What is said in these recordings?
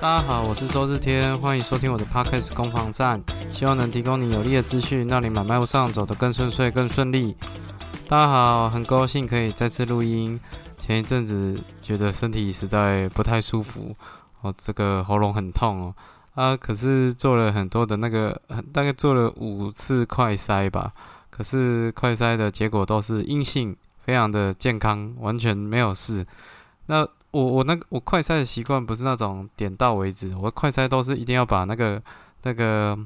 大家好，我是周日天，欢迎收听我的 Podcast 攻防战，希望能提供你有力的资讯，让你买卖路上走得更顺遂、更顺利。大家好，很高兴可以再次录音。前一阵子觉得身体实在不太舒服，哦，这个喉咙很痛哦，啊，可是做了很多的那个，大概做了五次快筛吧，可是快筛的结果都是阴性，非常的健康，完全没有事。那我我那个我快筛的习惯不是那种点到为止，我快筛都是一定要把那个那个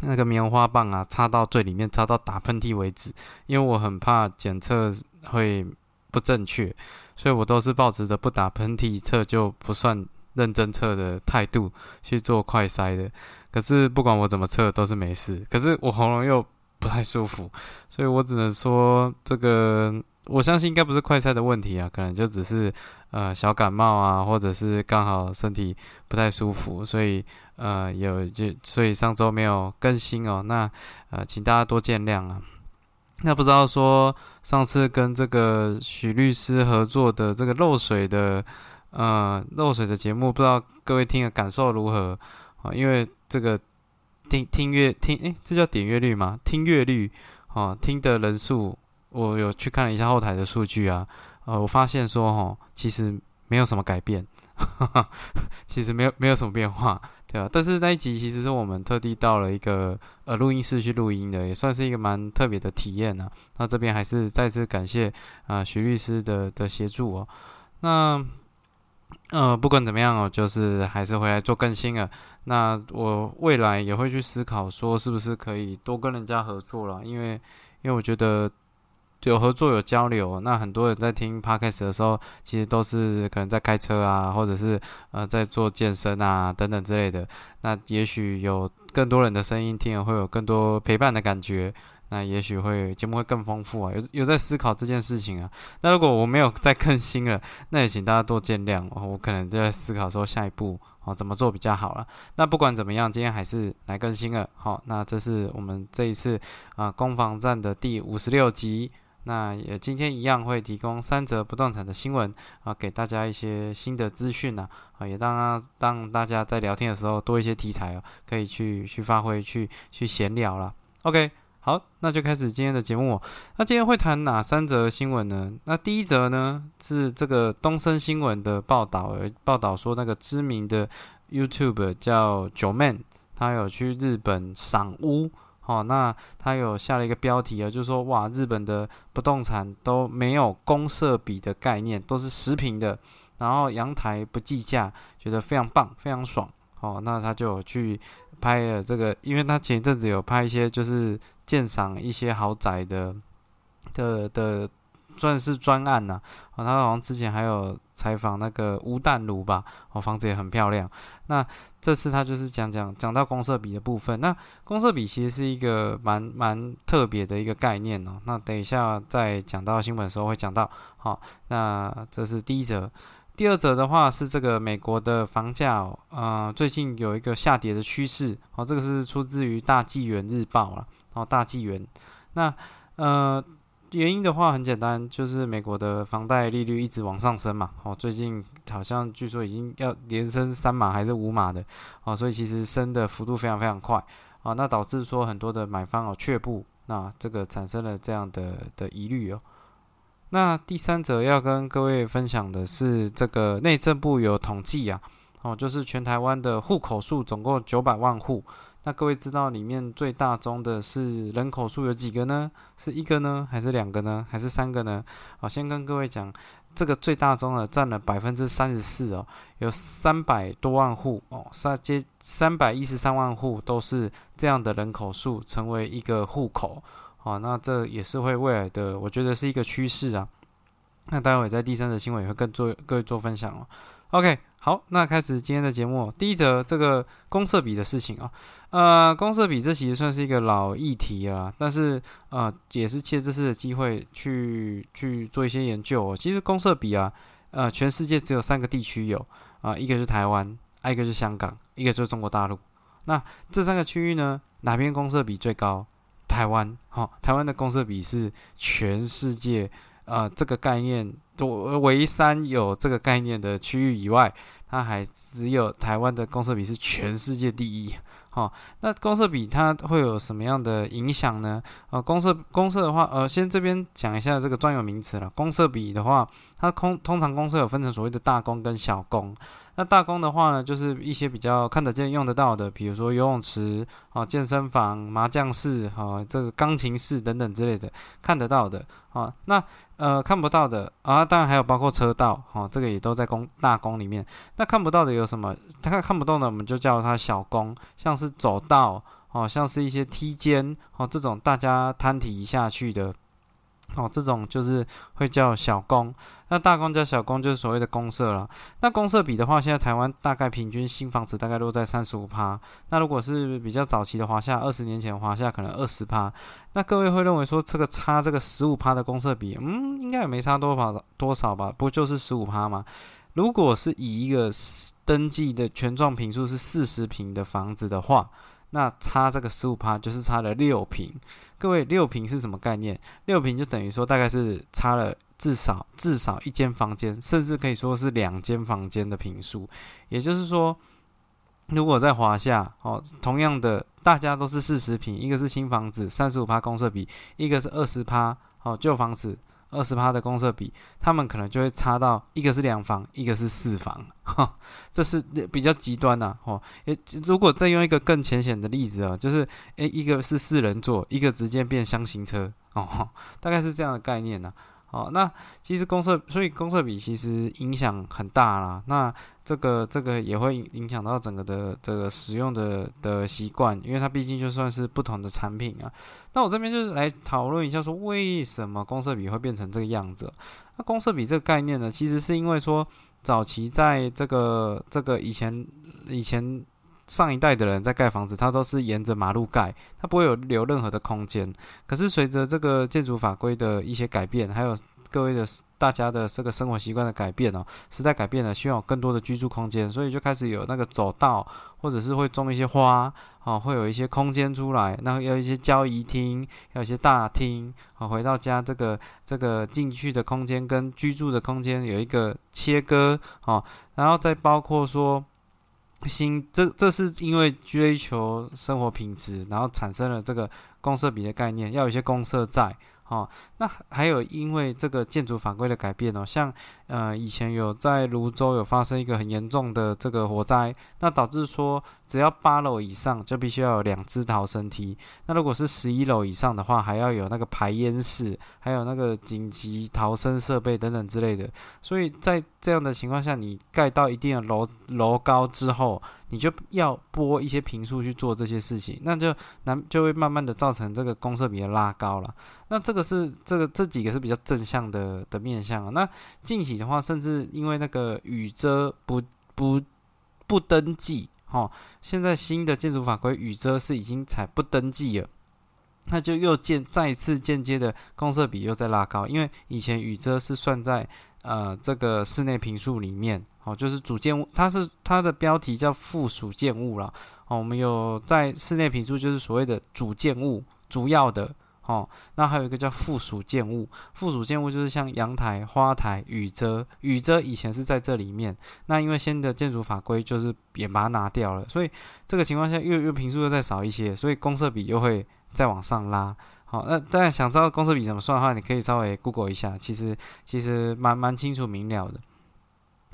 那个棉花棒啊插到最里面，插到打喷嚏为止，因为我很怕检测会不正确，所以我都是保持着不打喷嚏测就不算认真测的态度去做快筛的。可是不管我怎么测都是没事，可是我喉咙又不太舒服，所以我只能说这个。我相信应该不是快赛的问题啊，可能就只是呃小感冒啊，或者是刚好身体不太舒服，所以呃有就所以上周没有更新哦，那呃请大家多见谅啊。那不知道说上次跟这个许律师合作的这个漏水的呃漏水的节目，不知道各位听的感受如何啊？因为这个听听阅听诶，这叫点阅率吗？听阅率啊，听的人数。我有去看了一下后台的数据啊，呃，我发现说哈，其实没有什么改变，其实没有没有什么变化，对吧？但是那一集其实是我们特地到了一个呃录音室去录音的，也算是一个蛮特别的体验呢。那这边还是再次感谢啊徐律师的的协助哦。那呃不管怎么样哦，就是还是回来做更新了。那我未来也会去思考说，是不是可以多跟人家合作了，因为因为我觉得。有合作有交流，那很多人在听 podcast 的时候，其实都是可能在开车啊，或者是呃在做健身啊等等之类的。那也许有更多人的声音听了，会有更多陪伴的感觉。那也许会节目会更丰富啊。有有在思考这件事情啊。那如果我没有再更新了，那也请大家多见谅。我可能就在思考说下一步哦怎么做比较好了。那不管怎么样，今天还是来更新了。好，那这是我们这一次啊攻防战的第五十六集。那也今天一样会提供三则不动产的新闻啊，给大家一些新的资讯呐啊，也让让大家在聊天的时候多一些题材哦，可以去去发挥去去闲聊了。OK，好，那就开始今天的节目。那今天会谈哪三则新闻呢？那第一则呢是这个东森新闻的报道，报道说那个知名的 YouTube 叫九 Man，他有去日本赏屋。哦，那他有下了一个标题啊，就是说哇，日本的不动产都没有公设比的概念，都是实平的，然后阳台不计价，觉得非常棒，非常爽。哦，那他就去拍了这个，因为他前一阵子有拍一些就是鉴赏一些豪宅的的的。算是专案呐，啊，他好像之前还有采访那个吴淡如吧，哦，房子也很漂亮。那这次他就是讲讲讲到公社比的部分。那公社比其实是一个蛮蛮特别的一个概念哦。那等一下在讲到新闻的时候会讲到。好，那这是第一则。第二则的话是这个美国的房价，呃，最近有一个下跌的趋势。哦，这个是出自于大纪元日报了。哦，大纪元。那呃。原因的话很简单，就是美国的房贷利率一直往上升嘛，哦，最近好像据说已经要连升三码还是五码的，哦，所以其实升的幅度非常非常快，啊，那导致说很多的买方哦却步，那这个产生了这样的的疑虑哦。那第三则要跟各位分享的是，这个内政部有统计啊，哦，就是全台湾的户口数总共九百万户。那各位知道里面最大宗的是人口数有几个呢？是一个呢，还是两个呢，还是三个呢？好，先跟各位讲，这个最大宗的占了百分之三十四哦，有三百多万户哦，三接三百一十三万户都是这样的人口数成为一个户口，好，那这也是会未来的，我觉得是一个趋势啊。那待会在第三则新闻也会跟做各位做分享哦。OK。好，那开始今天的节目。第一则这个公社比的事情啊，呃，公社比这其实算是一个老议题啊，但是呃，也是借这次的机会去去做一些研究。其实公社比啊，呃，全世界只有三个地区有啊，一个是台湾，一个是香港，一个就是中国大陆。那这三个区域呢，哪边公社比最高？台湾，好，台湾的公社比是全世界。呃，这个概念，唯唯三有这个概念的区域以外，它还只有台湾的公设比是全世界第一。好，那公设比它会有什么样的影响呢？呃，公设公设的话，呃，先这边讲一下这个专有名词了。公设比的话，它通通常公设有分成所谓的大公跟小公。那大公的话呢，就是一些比较看得见、用得到的，比如说游泳池、啊健身房、麻将室、哈这个钢琴室等等之类的，看得到的。啊，那呃看不到的啊，当然还有包括车道，哈，这个也都在公大公里面。那看不到的有什么？它看不到的，我们就叫它小公，像是走道，哦，像是一些梯间，哦，这种大家摊体下去的。哦，这种就是会叫小公，那大公加小公就是所谓的公社了。那公社比的话，现在台湾大概平均新房子大概落在三十五趴。那如果是比较早期的华夏，二十年前华夏可能二十趴。那各位会认为说这个差这个十五趴的公社比，嗯，应该也没差多少多少吧？不就是十五趴吗？如果是以一个登记的全幢平数是四十平的房子的话。那差这个十五趴就是差了六平，各位六平是什么概念？六平就等于说大概是差了至少至少一间房间，甚至可以说是两间房间的平数。也就是说，如果在华夏哦，同样的大家都是四十平，一个是新房子三十五趴公设比，一个是二十趴哦旧房子。二十趴的公设比，他们可能就会差到一个是两房，一个是四房，这是比较极端呐，哦，诶，如果再用一个更浅显的例子啊，就是诶，一个是四人座，一个直接变箱型车，哦，大概是这样的概念呐。哦，那其实公社，所以公社比其实影响很大啦。那这个这个也会影响到整个的这个使用的的习惯，因为它毕竟就算是不同的产品啊。那我这边就是来讨论一下，说为什么公社比会变成这个样子？那公社比这个概念呢，其实是因为说早期在这个这个以前以前。上一代的人在盖房子，他都是沿着马路盖，他不会有留任何的空间。可是随着这个建筑法规的一些改变，还有各位的大家的这个生活习惯的改变哦，时代改变了，需要有更多的居住空间，所以就开始有那个走道，或者是会种一些花，哦，会有一些空间出来，然后要一些交谊厅，要一些大厅，哦，回到家这个这个进去的空间跟居住的空间有一个切割，哦，然后再包括说。新这这是因为追求生活品质，然后产生了这个公社比的概念，要有一些公社在。哦，那还有因为这个建筑法规的改变哦，像呃以前有在泸州有发生一个很严重的这个火灾，那导致说只要八楼以上就必须要有两只逃生梯，那如果是十一楼以上的话，还要有那个排烟室，还有那个紧急逃生设备等等之类的。所以在这样的情况下，你盖到一定的楼楼高之后。你就要拨一些平数去做这些事情，那就难就会慢慢的造成这个公设比的拉高了。那这个是这个这几个是比较正向的的面向啊。那近期的话，甚至因为那个雨遮不不不登记，哦，现在新的建筑法规雨遮是已经采不登记了，那就又间再一次间接的公设比又在拉高，因为以前雨遮是算在呃这个室内平数里面。哦，就是主建物，它是它的标题叫附属建物了。哦，我们有在室内评述，就是所谓的主建物，主要的。哦，那还有一个叫附属建物，附属建物就是像阳台、花台、雨遮，雨遮以前是在这里面，那因为新的建筑法规就是也把它拿掉了，所以这个情况下又又平数又再少一些，所以公设比又会再往上拉。好，那大家想知道公设比怎么算的话，你可以稍微 Google 一下，其实其实蛮蛮清楚明了的。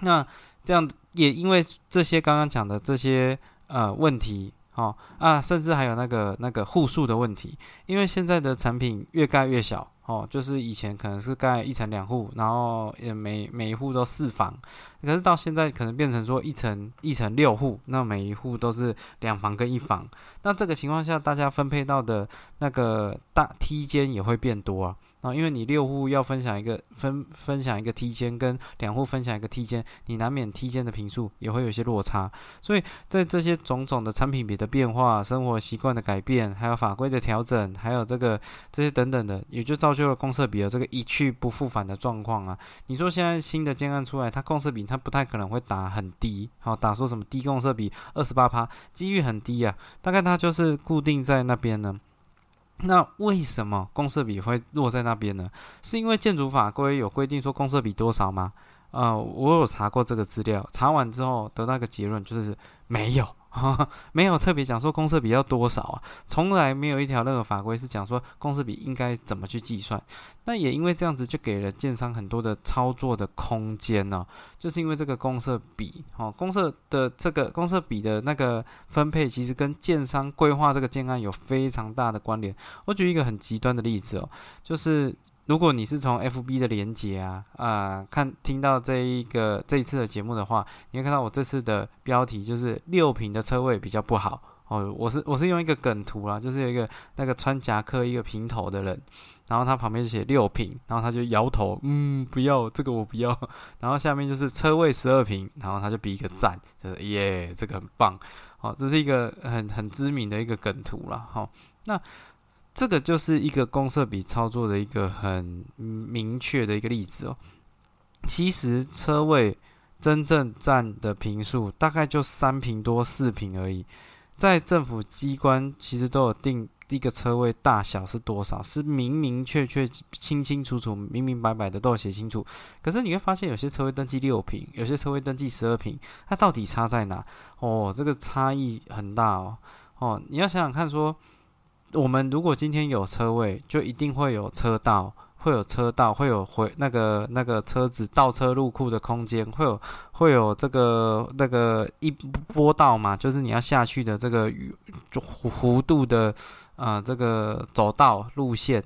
那这样也因为这些刚刚讲的这些呃问题，哦啊，甚至还有那个那个户数的问题，因为现在的产品越盖越小，哦，就是以前可能是盖一层两户，然后也每每一户都四房，可是到现在可能变成说一层一层六户，那每一户都是两房跟一房，那这个情况下，大家分配到的那个大梯间也会变多啊。啊，因为你六户要分享一个分分享一个梯间，跟两户分享一个梯间，你难免梯间的平数也会有些落差。所以在这些种种的产品比的变化、生活习惯的改变，还有法规的调整，还有这个这些等等的，也就造就了公设比的这个一去不复返的状况啊。你说现在新的建案出来，它公设比它不太可能会打很低，好打说什么低公设比二十八趴，几率很低啊，大概它就是固定在那边呢。那为什么公设比会落在那边呢？是因为建筑法规有规定说公设比多少吗？呃，我有查过这个资料，查完之后得到个结论，就是没有。没有特别讲说公设比要多少啊，从来没有一条任何法规是讲说公设比应该怎么去计算。那也因为这样子，就给了建商很多的操作的空间呢。就是因为这个公设比，哦，公设的这个公设比的那个分配，其实跟建商规划这个建案有非常大的关联。我举一个很极端的例子哦，就是。如果你是从 FB 的连接啊啊看听到这一个这一次的节目的话，你会看到我这次的标题就是六平的车位比较不好哦。我是我是用一个梗图啦，就是有一个那个穿夹克一个平头的人，然后他旁边就写六平，然后他就摇头，嗯，不要这个我不要。然后下面就是车位十二平，然后他就比一个赞，就是耶，这个很棒。好，这是一个很很知名的一个梗图了。好，那。这个就是一个公设比操作的一个很明确的一个例子哦。其实车位真正占的平数大概就三平多四平而已，在政府机关其实都有定一个车位大小是多少，是明明确确、清清楚楚、明明白白的都有写清楚。可是你会发现有些车位登记六平，有些车位登记十二平，它到底差在哪？哦，这个差异很大哦。哦，你要想想看说。我们如果今天有车位，就一定会有车道，会有车道，会有回那个那个车子倒车入库的空间，会有会有这个那个一波道嘛，就是你要下去的这个弧弧度的啊这个走道路线，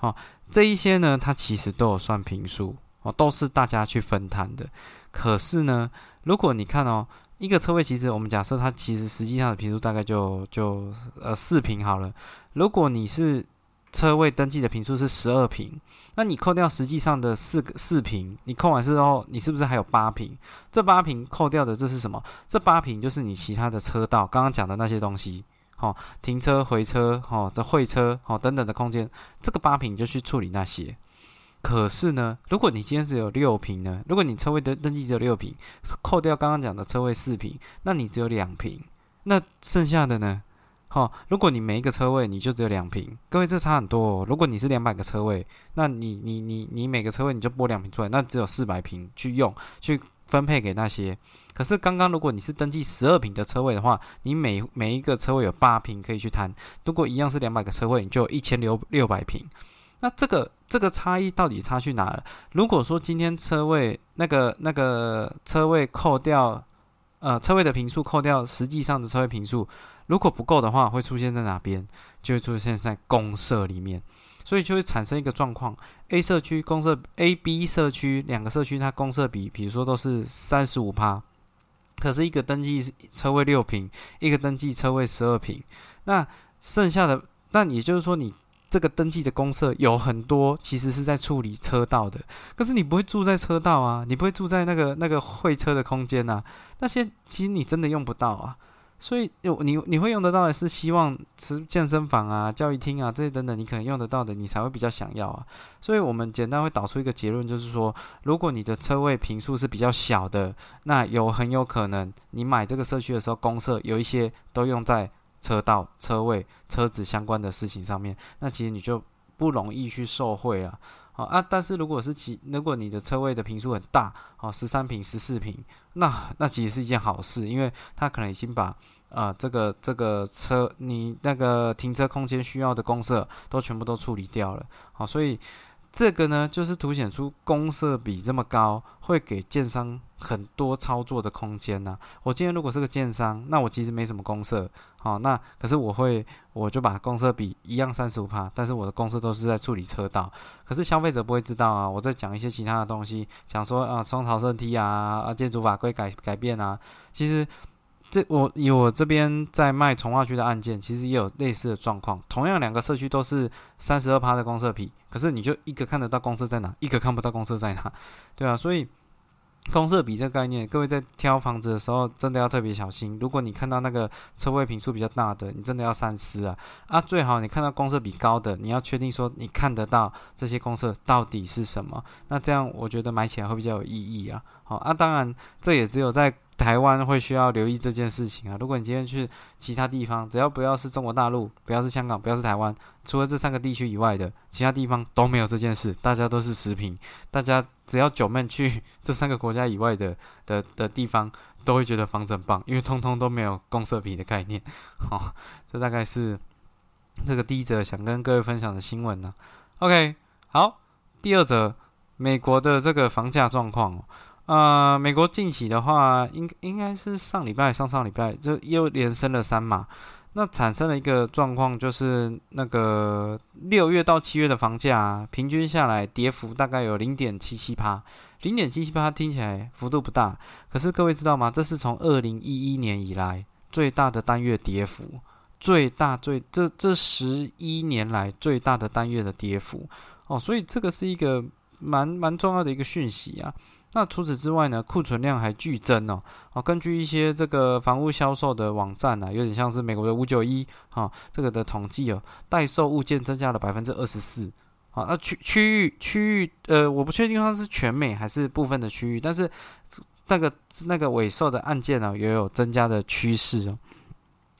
哦，这一些呢，它其实都有算平数哦，都是大家去分摊的。可是呢，如果你看哦。一个车位其实，我们假设它其实实际上的平数大概就就呃四平好了。如果你是车位登记的平数是十二平，那你扣掉实际上的四个四平，你扣完之后，你是不是还有八平？这八平扣掉的这是什么？这八平就是你其他的车道，刚刚讲的那些东西，好，停车、回车、好，这会车、好等等的空间，这个八平就去处理那些。可是呢，如果你今天只有六平呢？如果你车位登登记只有六平，扣掉刚刚讲的车位四平，那你只有两平，那剩下的呢？好，如果你每一个车位你就只有两平，各位这差很多哦。如果你是两百个车位，那你你你你每个车位你就拨两瓶出来，那只有四百平去用去分配给那些。可是刚刚如果你是登记十二平的车位的话，你每每一个车位有八平可以去摊。如果一样是两百个车位，你就有一千六六百平。那这个这个差异到底差去哪了？如果说今天车位那个那个车位扣掉，呃，车位的平数扣掉实际上的车位平数，如果不够的话，会出现在哪边？就会出现在公社里面，所以就会产生一个状况：A 社区公社 A、B 社区两个社区，它公社比，比如说都是三十五趴，可是一个登记车位六平，一个登记车位十二平，那剩下的，那也就是说你。这个登记的公社有很多，其实是在处理车道的。可是你不会住在车道啊，你不会住在那个那个会车的空间呐。那些其实你真的用不到啊。所以你你会用得到的是希望吃健身房啊、教育厅啊这些等等，你可能用得到的，你才会比较想要啊。所以我们简单会导出一个结论，就是说，如果你的车位平数是比较小的，那有很有可能你买这个社区的时候，公社有一些都用在。车道、车位、车子相关的事情上面，那其实你就不容易去受贿了。好啊，但是如果是其如果你的车位的平数很大，哦，十三平、十四平，那那其实是一件好事，因为他可能已经把啊这个这个车你那个停车空间需要的公设都全部都处理掉了。好，所以。这个呢，就是凸显出公设比这么高，会给建商很多操作的空间呐。我今天如果是个建商，那我其实没什么公设，好，那可是我会，我就把公设比一样三十五帕，但是我的公设都是在处理车道，可是消费者不会知道啊。我在讲一些其他的东西，讲说啊，双逃生梯啊，啊，建筑法规改改变啊，其实。这我以我这边在卖从化区的案件，其实也有类似的状况。同样两个社区都是三十二趴的公社比，可是你就一个看得到公社在哪，一个看不到公社在哪，对啊，所以公社比这个概念，各位在挑房子的时候真的要特别小心。如果你看到那个车位平数比较大的，你真的要三思啊！啊，最好你看到公社比高的，你要确定说你看得到这些公社到底是什么，那这样我觉得买起来会比较有意义啊。好啊，当然这也只有在台湾会需要留意这件事情啊。如果你今天去其他地方，只要不要是中国大陆，不要是香港，不要是台湾，除了这三个地区以外的其他地方都没有这件事，大家都是食品，大家只要九妹去这三个国家以外的的的地方，都会觉得房子很棒，因为通通都没有公社皮的概念。好，这大概是这个第一则想跟各位分享的新闻呢。OK，好，第二则美国的这个房价状况。呃，美国近期的话，应应该是上礼拜、上上礼拜就又连升了三码，那产生了一个状况，就是那个六月到七月的房价平均下来跌幅大概有零点七七趴，零点七七趴听起来幅度不大，可是各位知道吗？这是从二零一一年以来最大的单月跌幅，最大最这这十一年来最大的单月的跌幅哦，所以这个是一个蛮蛮重要的一个讯息啊。那除此之外呢，库存量还剧增哦。哦，根据一些这个房屋销售的网站呢，有点像是美国的五九一啊，这个的统计哦，待售物件增加了百分之二十四。好，那区区域区域呃，我不确定它是全美还是部分的区域，但是那个那个尾售的案件呢，也有增加的趋势哦。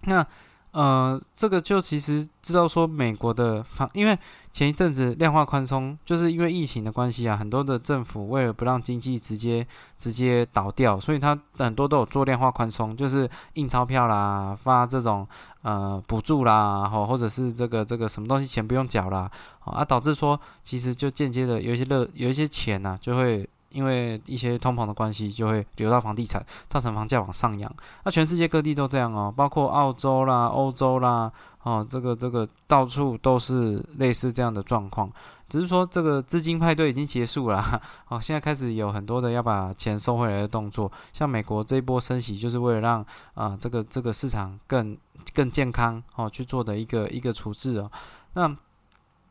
那呃，这个就其实知道说美国的房，因为。前一阵子量化宽松，就是因为疫情的关系啊，很多的政府为了不让经济直接直接倒掉，所以它很多都有做量化宽松，就是印钞票啦，发这种呃补助啦，或或者是这个这个什么东西钱不用缴啦，啊，导致说其实就间接的有一些热有一些钱呐，就会因为一些通膨的关系，就会流到房地产，造成房价往上扬。那全世界各地都这样哦，包括澳洲啦、欧洲啦。哦，这个这个到处都是类似这样的状况，只是说这个资金派对已经结束了。哦，现在开始有很多的要把钱收回来的动作，像美国这一波升息，就是为了让啊这个这个市场更更健康哦去做的一个一个处置哦。那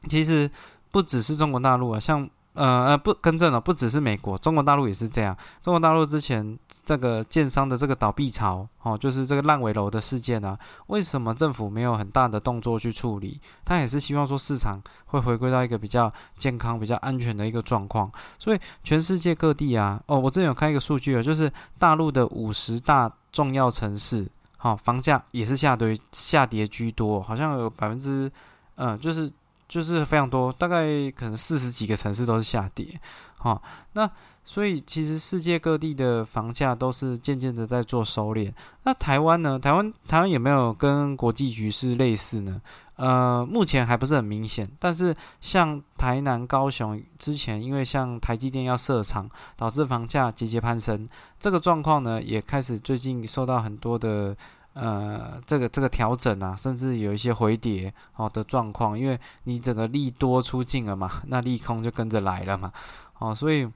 其实不只是中国大陆啊，像。呃呃，不更正了，不只是美国，中国大陆也是这样。中国大陆之前这个建商的这个倒闭潮，哦，就是这个烂尾楼的事件啊，为什么政府没有很大的动作去处理？他也是希望说市场会回归到一个比较健康、比较安全的一个状况。所以全世界各地啊，哦，我之前有看一个数据啊，就是大陆的五十大重要城市，好，房价也是下跌下跌居多，好像有百分之，嗯，就是。就是非常多，大概可能四十几个城市都是下跌，好，那所以其实世界各地的房价都是渐渐的在做收敛。那台湾呢？台湾台湾有没有跟国际局势类似呢？呃，目前还不是很明显。但是像台南、高雄之前，因为像台积电要设厂，导致房价节节攀升，这个状况呢，也开始最近受到很多的。呃，这个这个调整啊，甚至有一些回跌哦的状况，因为你整个利多出尽了嘛，那利空就跟着来了嘛，哦，所以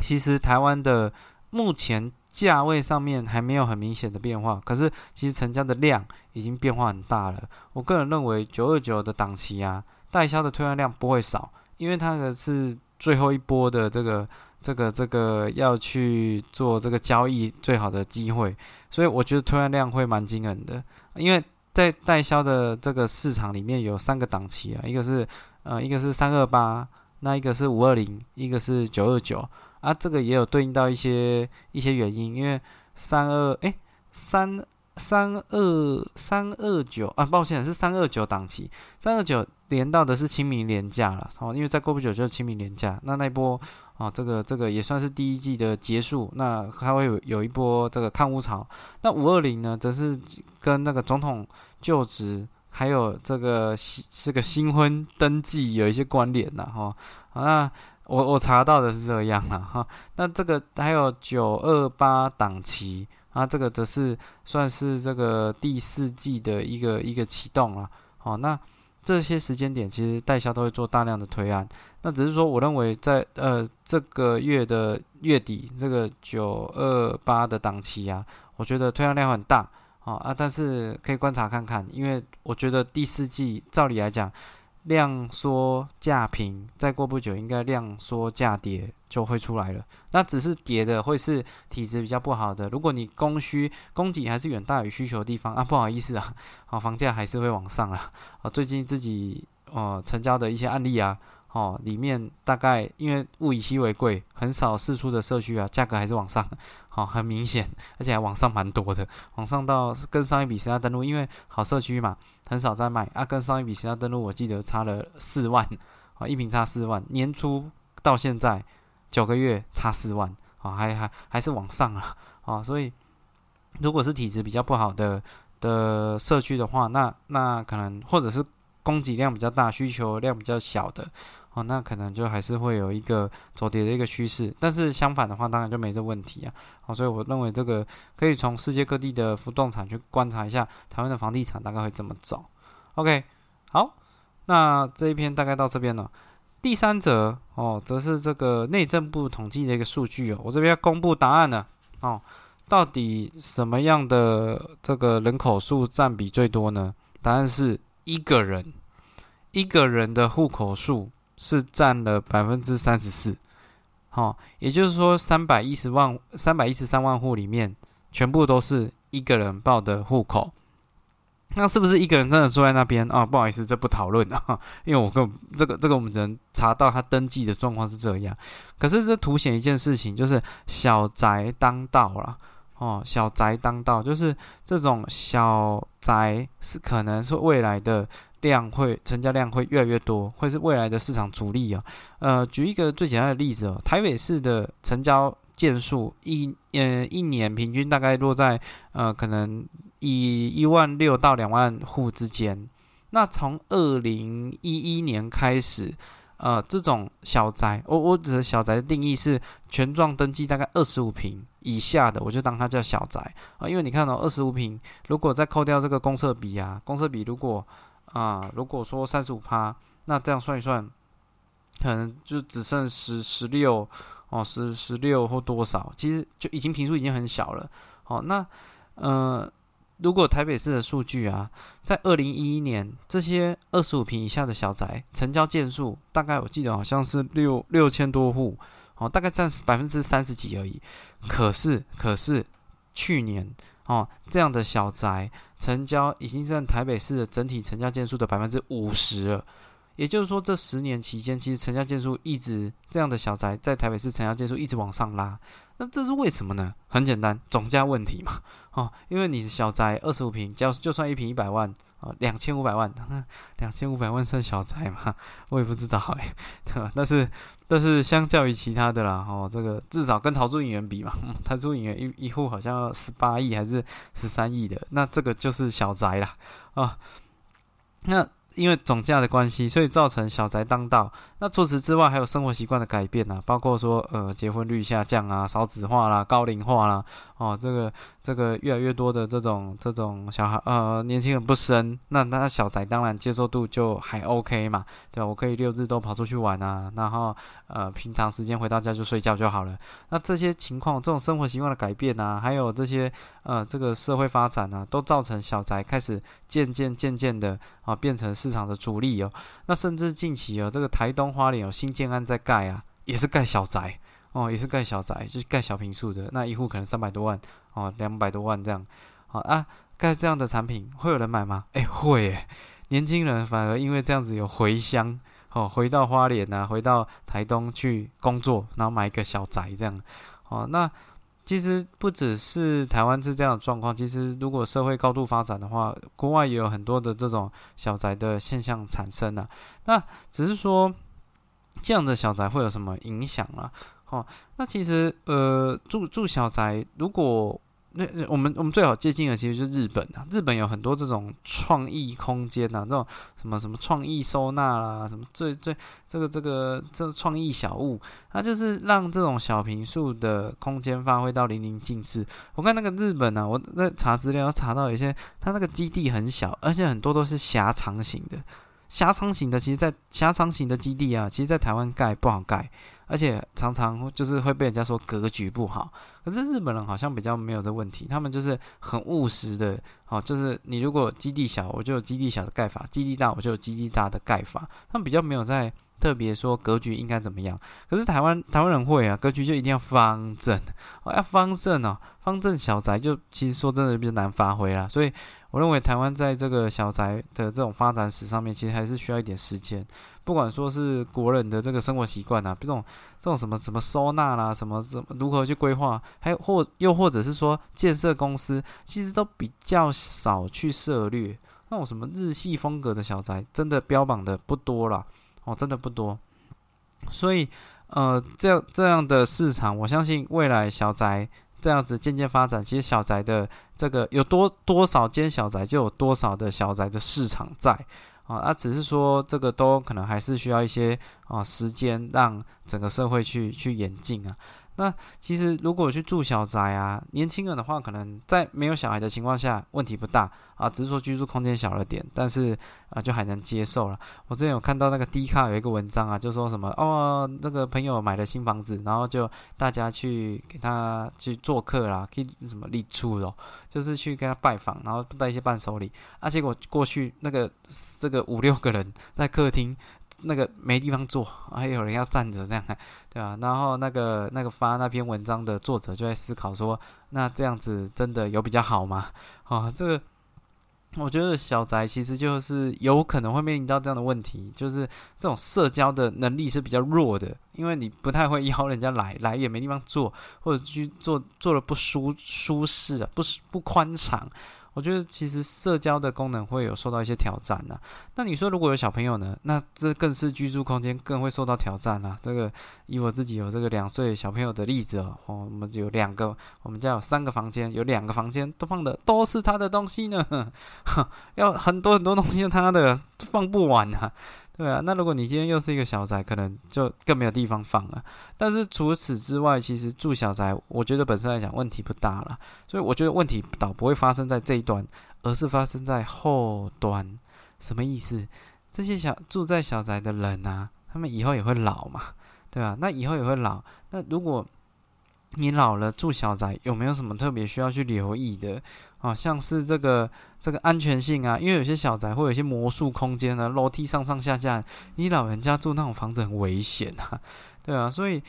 其实台湾的目前价位上面还没有很明显的变化，可是其实成交的量已经变化很大了。我个人认为九二九的档期啊，代销的推案量不会少，因为它的是最后一波的这个。这个这个要去做这个交易最好的机会，所以我觉得推案量会蛮惊人的。因为在代销的这个市场里面有三个档期啊，一个是呃一个是三二八，那一个是五二零，一个是九二九啊。这个也有对应到一些一些原因，因为三二哎三三二三二九啊，抱歉是三二九档期，三二九连到的是清明年假了哦，因为再过不久就是清明年假，那那波。啊，这个这个也算是第一季的结束，那它会有有一波这个抗乌潮。那五二零呢，则是跟那个总统就职，还有这个这个新婚登记有一些关联呐，哈。那我我查到的是这样了哈。那这个还有九二八档期啊，这个则是算是这个第四季的一个一个启动了。好，那。这些时间点，其实代销都会做大量的推案。那只是说，我认为在呃这个月的月底，这个九二八的档期啊，我觉得推案量很大啊啊，但是可以观察看看，因为我觉得第四季照理来讲。量缩价平，再过不久应该量缩价跌就会出来了。那只是跌的会是体质比较不好的。如果你供需供给还是远大于需求的地方啊，不好意思啊，啊房价还是会往上啊。啊，最近自己呃成交的一些案例啊，哦，里面大概因为物以稀为贵，很少试出的社区啊，价格还是往上，好，很明显，而且还往上蛮多的，往上到跟上一笔其他登录，因为好社区嘛，很少在卖啊，跟上一笔其他登录，我记得差了四万，啊，一瓶差四万，年初到现在九个月差四万，啊，还还还是往上了，啊，所以如果是体质比较不好的的社区的话，那那可能或者是供给量比较大，需求量比较小的。哦，那可能就还是会有一个走跌的一个趋势，但是相反的话，当然就没这问题啊。好，所以我认为这个可以从世界各地的不动产去观察一下台湾的房地产大概会怎么走。OK，好，那这一篇大概到这边了。第三则哦，则是这个内政部统计的一个数据哦，我这边要公布答案了哦。到底什么样的这个人口数占比最多呢？答案是一个人，一个人的户口数。是占了百分之三十四，好，也就是说三百一十万、三百一十三万户里面，全部都是一个人报的户口。那是不是一个人真的住在那边啊？不好意思，这不讨论啊，因为我跟这个这个我们只能查到他登记的状况是这样。可是这凸显一件事情，就是小宅当道了哦，小宅当道，就是这种小宅是可能是未来的。量会成交量会越来越多，会是未来的市场主力啊。呃，举一个最简单的例子哦，台北市的成交件数一呃一年平均大概落在呃可能以一万六到两万户之间。那从二零一一年开始，呃，这种小宅，我我指的小宅的定义是全幢登记大概二十五平以下的，我就当它叫小宅啊。因为你看到二十五平，如果再扣掉这个公设比啊，公设比如果啊，如果说三十五趴，那这样算一算，可能就只剩十十六哦，十十六或多少，其实就已经平数已经很小了。好，那呃，如果台北市的数据啊，在二零一一年这些二十五平以下的小宅成交件数，大概我记得好像是六六千多户，哦，大概占百分之三十几而已。可是，可是去年哦，这样的小宅。成交已经占台北市的整体成交件数的百分之五十了，也就是说，这十年期间，其实成交件数一直这样的小宅在台北市成交件数一直往上拉。那这是为什么呢？很简单，总价问题嘛。哦，因为你小宅二十五平，就就算一平一百万。哦，两千五百万，两千五百万算小宅嘛？我也不知道哎，对吧？但是，但是相较于其他的啦，哦，这个至少跟桃珠影园比嘛，桃珠影园一一户好像十八亿还是十三亿的，那这个就是小宅啦，啊，那。因为总价的关系，所以造成小宅当道。那除此之外，还有生活习惯的改变啊，包括说呃结婚率下降啊，少子化啦，高龄化啦，哦，这个这个越来越多的这种这种小孩呃年轻人不生，那那小宅当然接受度就还 OK 嘛，对吧？我可以六日都跑出去玩啊，然后呃平常时间回到家就睡觉就好了。那这些情况，这种生活习惯的改变啊，还有这些呃这个社会发展啊，都造成小宅开始渐渐渐渐的啊变成是。市场的主力哦，那甚至近期哦，这个台东花莲有新建案在盖啊，也是盖小宅。哦，也是盖小宅，就是盖小平数的，那一户可能三百多万哦，两百多万这样，好啊，盖这样的产品会有人买吗？哎，会，年轻人反而因为这样子有回乡哦，回到花莲啊，回到台东去工作，然后买一个小宅这样，哦，那。其实不只是台湾是这样的状况，其实如果社会高度发展的话，国外也有很多的这种小宅的现象产生啊。那只是说这样的小宅会有什么影响啊？哦，那其实呃，住住小宅如果。那我们我们最好接近的其实就是日本啊，日本有很多这种创意空间呐，这种什么什么创意收纳啦，什么最最这个这个这创意小物，它就是让这种小平数的空间发挥到淋漓尽致。我看那个日本呢，我在查资料查到一些，它那个基地很小，而且很多都是狭长型的，狭长型的，其实在狭长型的基地啊，其实在台湾盖不好盖。而且常常就是会被人家说格局不好，可是日本人好像比较没有这问题，他们就是很务实的，哦，就是你如果基地小，我就有基地小的盖法；基地大，我就有基地大的盖法。他们比较没有在特别说格局应该怎么样。可是台湾台湾人会啊，格局就一定要方正哦，要方正哦，方正小宅就其实说真的比较难发挥啦。所以我认为台湾在这个小宅的这种发展史上面，其实还是需要一点时间。不管说是国人的这个生活习惯啊，这种这种什么什么收纳啦，什么怎么如何去规划，还有或又或者是说建设公司，其实都比较少去涉略那种什么日系风格的小宅，真的标榜的不多了哦，真的不多。所以呃，这样这样的市场，我相信未来小宅这样子渐渐发展，其实小宅的这个有多多少间小宅，就有多少的小宅的市场在。啊，那只是说这个都可能还是需要一些啊时间，让整个社会去去演进啊。那其实如果去住小宅啊，年轻人的话，可能在没有小孩的情况下，问题不大啊，只是说居住空间小了点，但是啊，就还能接受了。我之前有看到那个 D 卡有一个文章啊，就说什么哦，那个朋友买了新房子，然后就大家去给他去做客啦，可以什么立柱哦，就是去跟他拜访，然后带一些伴手礼啊，结果过去那个这个五六个人在客厅。那个没地方坐，还有人要站着这样，对吧？然后那个那个发那篇文章的作者就在思考说，那这样子真的有比较好吗？啊，这个我觉得小宅其实就是有可能会面临到这样的问题，就是这种社交的能力是比较弱的，因为你不太会邀人家来，来也没地方坐，或者去坐坐的不舒舒适啊，不不宽敞。我觉得其实社交的功能会有受到一些挑战呢。那你说如果有小朋友呢？那这更是居住空间更会受到挑战啊。这个以我自己有这个两岁小朋友的例子哦，我们有两个，我们家有三个房间，有两个房间都放的都是他的东西呢，要很多很多东西他的放不完啊。对啊，那如果你今天又是一个小宅，可能就更没有地方放了。但是除此之外，其实住小宅，我觉得本身来讲问题不大了。所以我觉得问题倒不会发生在这一端，而是发生在后端。什么意思？这些小住在小宅的人啊，他们以后也会老嘛，对吧？那以后也会老。那如果你老了住小宅，有没有什么特别需要去留意的？啊，像是这个这个安全性啊，因为有些小宅会有一些魔术空间啊，楼梯上上下下，你老人家住那种房子很危险啊，对啊，所以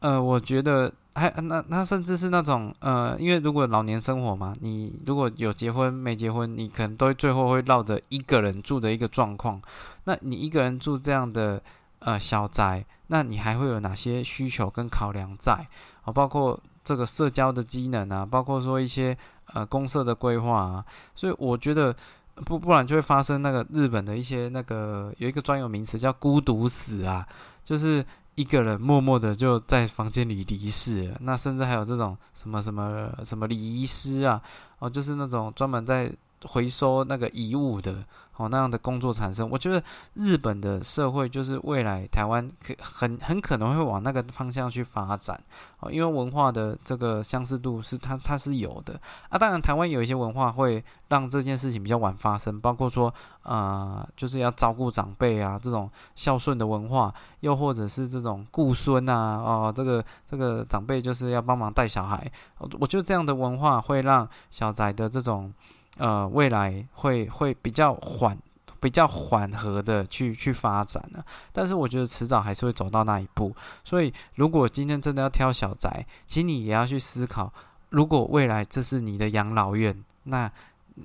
呃，我觉得还那那甚至是那种呃，因为如果老年生活嘛，你如果有结婚没结婚，你可能都最后会绕着一个人住的一个状况，那你一个人住这样的呃小宅，那你还会有哪些需求跟考量在啊？包括这个社交的机能啊，包括说一些。呃，公社的规划啊，所以我觉得不不然就会发生那个日本的一些那个有一个专有名词叫孤独死啊，就是一个人默默的就在房间里离世了。那甚至还有这种什么什么什么礼仪师啊，哦，就是那种专门在回收那个遗物的。哦，那样的工作产生，我觉得日本的社会就是未来台湾可很很可能会往那个方向去发展哦，因为文化的这个相似度是它它是有的啊。当然，台湾有一些文化会让这件事情比较晚发生，包括说呃，就是要照顾长辈啊，这种孝顺的文化，又或者是这种顾孙啊，哦，这个这个长辈就是要帮忙带小孩，我觉得这样的文化会让小宅的这种。呃，未来会会比较缓、比较缓和的去去发展呢。但是我觉得迟早还是会走到那一步。所以，如果今天真的要挑小宅，请你也要去思考：如果未来这是你的养老院，那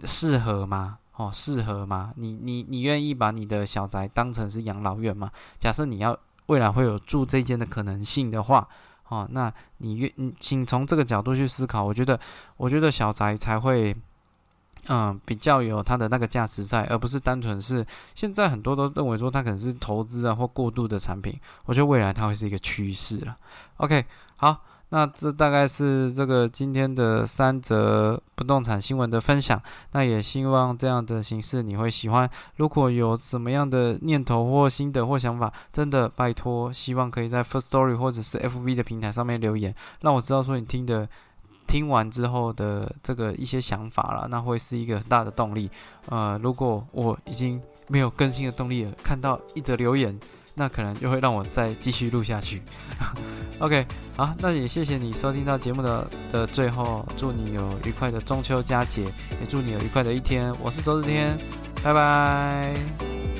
适合吗？哦，适合吗？你你你愿意把你的小宅当成是养老院吗？假设你要未来会有住这间的可能性的话，哦，那你愿请从这个角度去思考。我觉得，我觉得小宅才会。嗯，比较有它的那个价值在，而不是单纯是现在很多都认为说它可能是投资啊或过度的产品。我觉得未来它会是一个趋势了。OK，好，那这大概是这个今天的三则不动产新闻的分享。那也希望这样的形式你会喜欢。如果有什么样的念头或心得或想法，真的拜托，希望可以在 First Story 或者是 FV 的平台上面留言，让我知道说你听的。听完之后的这个一些想法了，那会是一个很大的动力。呃，如果我已经没有更新的动力了，看到一则留言，那可能就会让我再继续录下去。OK，好，那也谢谢你收听到节目的的最后，祝你有愉快的中秋佳节，也祝你有愉快的一天。我是周日天，拜拜。